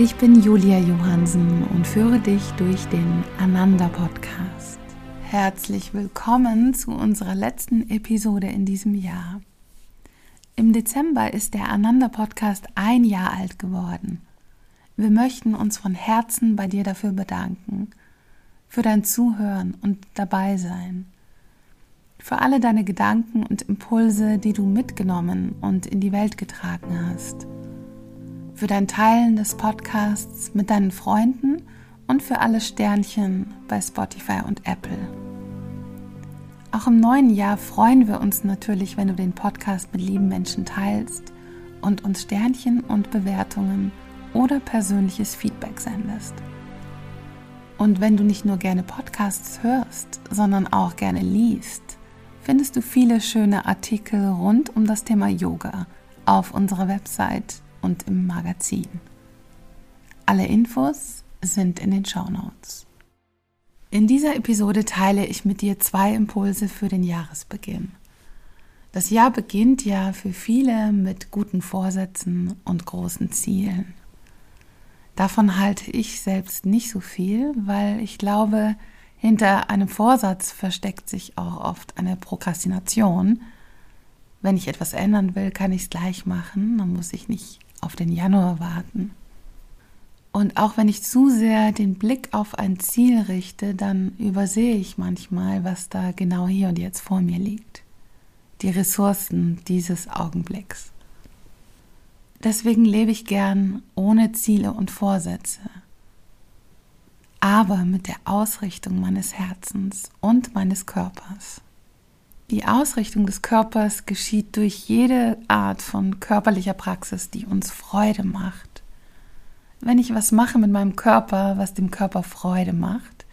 Ich bin Julia Johansen und führe dich durch den Ananda Podcast. Herzlich willkommen zu unserer letzten Episode in diesem Jahr. Im Dezember ist der Ananda Podcast ein Jahr alt geworden. Wir möchten uns von Herzen bei dir dafür bedanken, für dein Zuhören und dabei sein, für alle deine Gedanken und Impulse, die du mitgenommen und in die Welt getragen hast für dein Teilen des Podcasts mit deinen Freunden und für alle Sternchen bei Spotify und Apple. Auch im neuen Jahr freuen wir uns natürlich, wenn du den Podcast mit lieben Menschen teilst und uns Sternchen und Bewertungen oder persönliches Feedback sendest. Und wenn du nicht nur gerne Podcasts hörst, sondern auch gerne liest, findest du viele schöne Artikel rund um das Thema Yoga auf unserer Website und im Magazin. Alle Infos sind in den Show Notes. In dieser Episode teile ich mit dir zwei Impulse für den Jahresbeginn. Das Jahr beginnt ja für viele mit guten Vorsätzen und großen Zielen. Davon halte ich selbst nicht so viel, weil ich glaube, hinter einem Vorsatz versteckt sich auch oft eine Prokrastination. Wenn ich etwas ändern will, kann ich es gleich machen, dann muss ich nicht auf den Januar warten. Und auch wenn ich zu sehr den Blick auf ein Ziel richte, dann übersehe ich manchmal, was da genau hier und jetzt vor mir liegt. Die Ressourcen dieses Augenblicks. Deswegen lebe ich gern ohne Ziele und Vorsätze, aber mit der Ausrichtung meines Herzens und meines Körpers. Die Ausrichtung des Körpers geschieht durch jede Art von körperlicher Praxis, die uns Freude macht. Wenn ich was mache mit meinem Körper, was dem Körper Freude macht,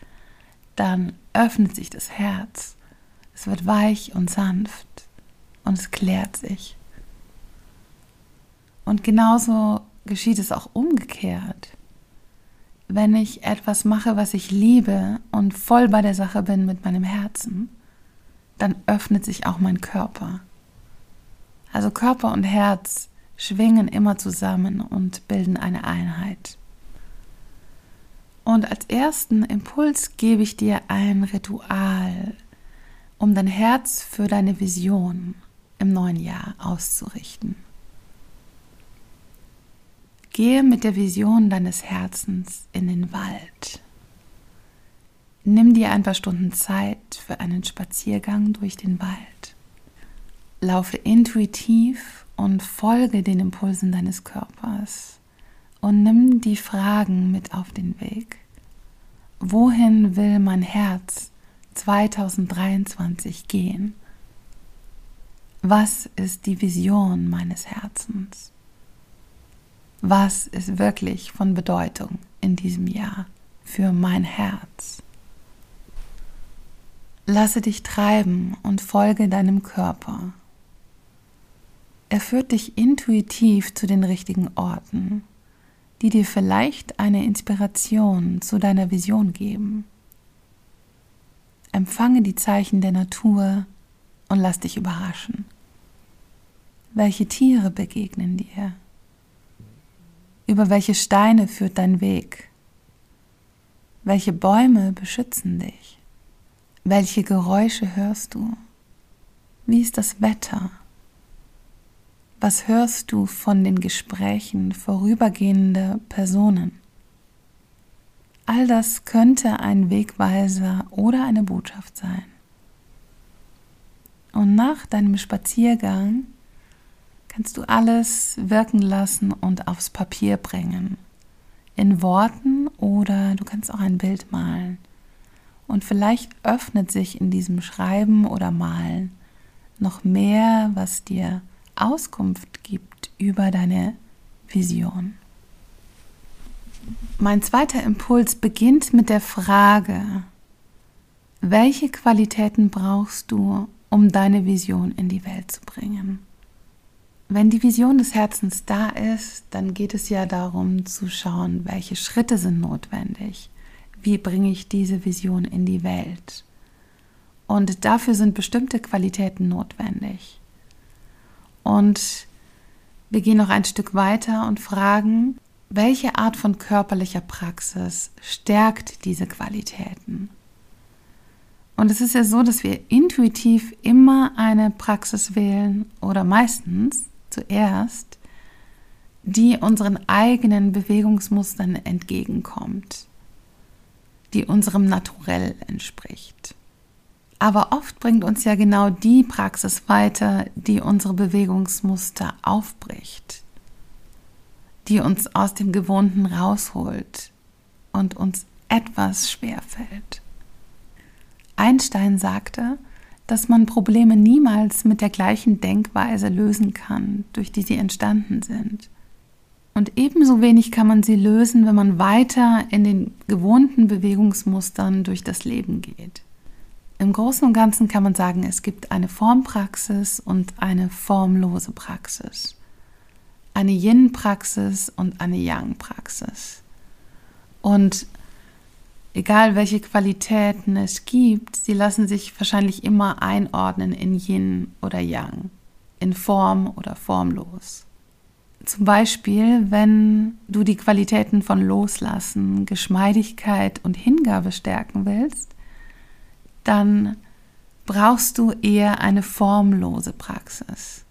dann öffnet sich das Herz. Es wird weich und sanft und es klärt sich. Und genauso geschieht es auch umgekehrt. Wenn ich etwas mache, was ich liebe und voll bei der Sache bin mit meinem Herzen, dann öffnet sich auch mein Körper. Also Körper und Herz schwingen immer zusammen und bilden eine Einheit. Und als ersten Impuls gebe ich dir ein Ritual, um dein Herz für deine Vision im neuen Jahr auszurichten. Gehe mit der Vision deines Herzens in den Wald. Nimm dir ein paar Stunden Zeit für einen Spaziergang durch den Wald. Laufe intuitiv und folge den Impulsen deines Körpers und nimm die Fragen mit auf den Weg. Wohin will mein Herz 2023 gehen? Was ist die Vision meines Herzens? Was ist wirklich von Bedeutung in diesem Jahr für mein Herz? Lasse dich treiben und folge deinem Körper. Er führt dich intuitiv zu den richtigen Orten, die dir vielleicht eine Inspiration zu deiner Vision geben. Empfange die Zeichen der Natur und lass dich überraschen. Welche Tiere begegnen dir? Über welche Steine führt dein Weg? Welche Bäume beschützen dich? Welche Geräusche hörst du? Wie ist das Wetter? Was hörst du von den Gesprächen vorübergehender Personen? All das könnte ein Wegweiser oder eine Botschaft sein. Und nach deinem Spaziergang kannst du alles wirken lassen und aufs Papier bringen. In Worten oder du kannst auch ein Bild malen. Und vielleicht öffnet sich in diesem Schreiben oder Malen noch mehr, was dir Auskunft gibt über deine Vision. Mein zweiter Impuls beginnt mit der Frage, welche Qualitäten brauchst du, um deine Vision in die Welt zu bringen? Wenn die Vision des Herzens da ist, dann geht es ja darum zu schauen, welche Schritte sind notwendig. Wie bringe ich diese Vision in die Welt? Und dafür sind bestimmte Qualitäten notwendig. Und wir gehen noch ein Stück weiter und fragen, welche Art von körperlicher Praxis stärkt diese Qualitäten? Und es ist ja so, dass wir intuitiv immer eine Praxis wählen oder meistens zuerst, die unseren eigenen Bewegungsmustern entgegenkommt, die unserem Naturell entspricht. Aber oft bringt uns ja genau die Praxis weiter, die unsere Bewegungsmuster aufbricht, die uns aus dem Gewohnten rausholt und uns etwas schwerfällt. Einstein sagte, dass man Probleme niemals mit der gleichen Denkweise lösen kann, durch die sie entstanden sind. Und ebenso wenig kann man sie lösen, wenn man weiter in den gewohnten Bewegungsmustern durch das Leben geht. Im Großen und Ganzen kann man sagen, es gibt eine Formpraxis und eine formlose Praxis. Eine Yin-Praxis und eine Yang-Praxis. Und egal welche Qualitäten es gibt, sie lassen sich wahrscheinlich immer einordnen in Yin oder Yang, in Form oder formlos. Zum Beispiel, wenn du die Qualitäten von Loslassen, Geschmeidigkeit und Hingabe stärken willst, dann brauchst du eher eine formlose Praxis,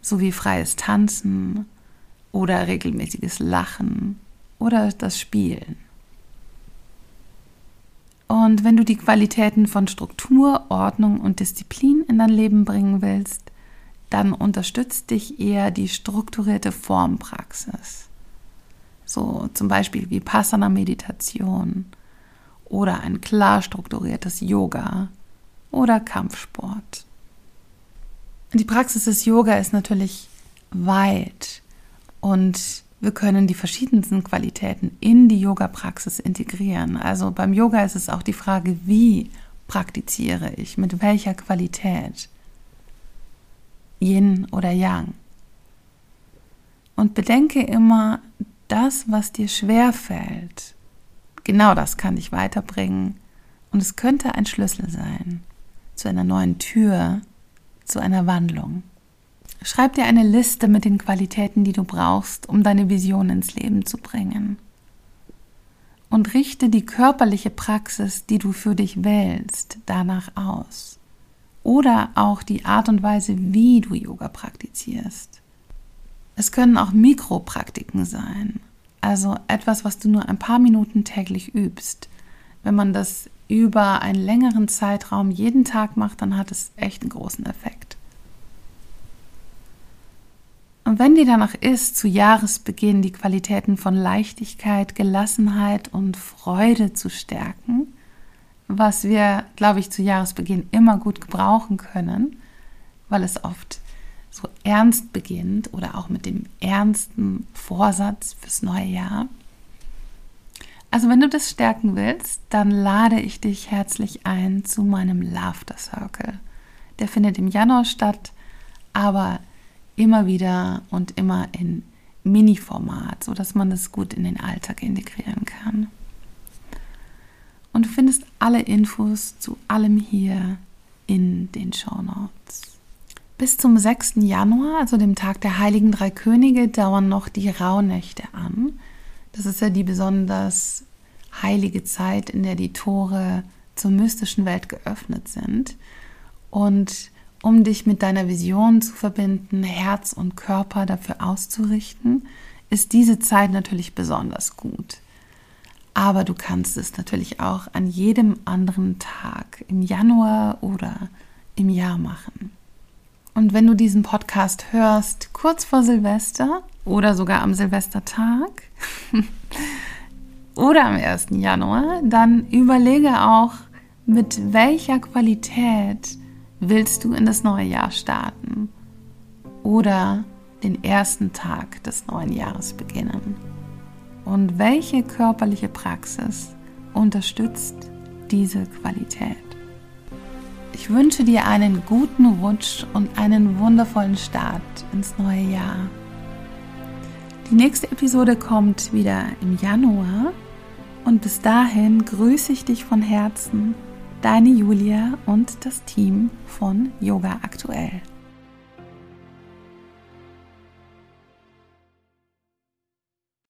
so wie freies Tanzen oder regelmäßiges Lachen oder das Spielen. Und wenn du die Qualitäten von Struktur, Ordnung und Disziplin in dein Leben bringen willst, dann unterstützt dich eher die strukturierte Formpraxis. So zum Beispiel wie Passana-Meditation oder ein klar strukturiertes Yoga oder Kampfsport. Die Praxis des Yoga ist natürlich weit und wir können die verschiedensten Qualitäten in die Yoga-Praxis integrieren. Also beim Yoga ist es auch die Frage, wie praktiziere ich, mit welcher Qualität. Yin oder Yang. Und bedenke immer, das, was dir schwer fällt, genau das kann dich weiterbringen. Und es könnte ein Schlüssel sein zu einer neuen Tür, zu einer Wandlung. Schreib dir eine Liste mit den Qualitäten, die du brauchst, um deine Vision ins Leben zu bringen. Und richte die körperliche Praxis, die du für dich wählst, danach aus. Oder auch die Art und Weise, wie du Yoga praktizierst. Es können auch Mikropraktiken sein, also etwas, was du nur ein paar Minuten täglich übst. Wenn man das über einen längeren Zeitraum jeden Tag macht, dann hat es echt einen großen Effekt. Und wenn dir danach ist, zu Jahresbeginn die Qualitäten von Leichtigkeit, Gelassenheit und Freude zu stärken, was wir, glaube ich, zu Jahresbeginn immer gut gebrauchen können, weil es oft so ernst beginnt oder auch mit dem ernsten Vorsatz fürs neue Jahr. Also wenn du das stärken willst, dann lade ich dich herzlich ein zu meinem Laughter Circle. Der findet im Januar statt, aber immer wieder und immer in Mini-Format, sodass man das gut in den Alltag integrieren kann. Und du findest alle Infos zu allem hier in den Show Notes. Bis zum 6. Januar, also dem Tag der Heiligen Drei Könige, dauern noch die Rauhnächte an. Das ist ja die besonders heilige Zeit, in der die Tore zur mystischen Welt geöffnet sind. Und um dich mit deiner Vision zu verbinden, Herz und Körper dafür auszurichten, ist diese Zeit natürlich besonders gut. Aber du kannst es natürlich auch an jedem anderen Tag im Januar oder im Jahr machen. Und wenn du diesen Podcast hörst, kurz vor Silvester oder sogar am Silvestertag oder am 1. Januar, dann überlege auch, mit welcher Qualität Willst du in das neue Jahr starten oder den ersten Tag des neuen Jahres beginnen? Und welche körperliche Praxis unterstützt diese Qualität. Ich wünsche dir einen guten Rutsch und einen wundervollen Start ins neue Jahr. Die nächste Episode kommt wieder im Januar und bis dahin grüße ich dich von Herzen, deine Julia und das Team von Yoga Aktuell.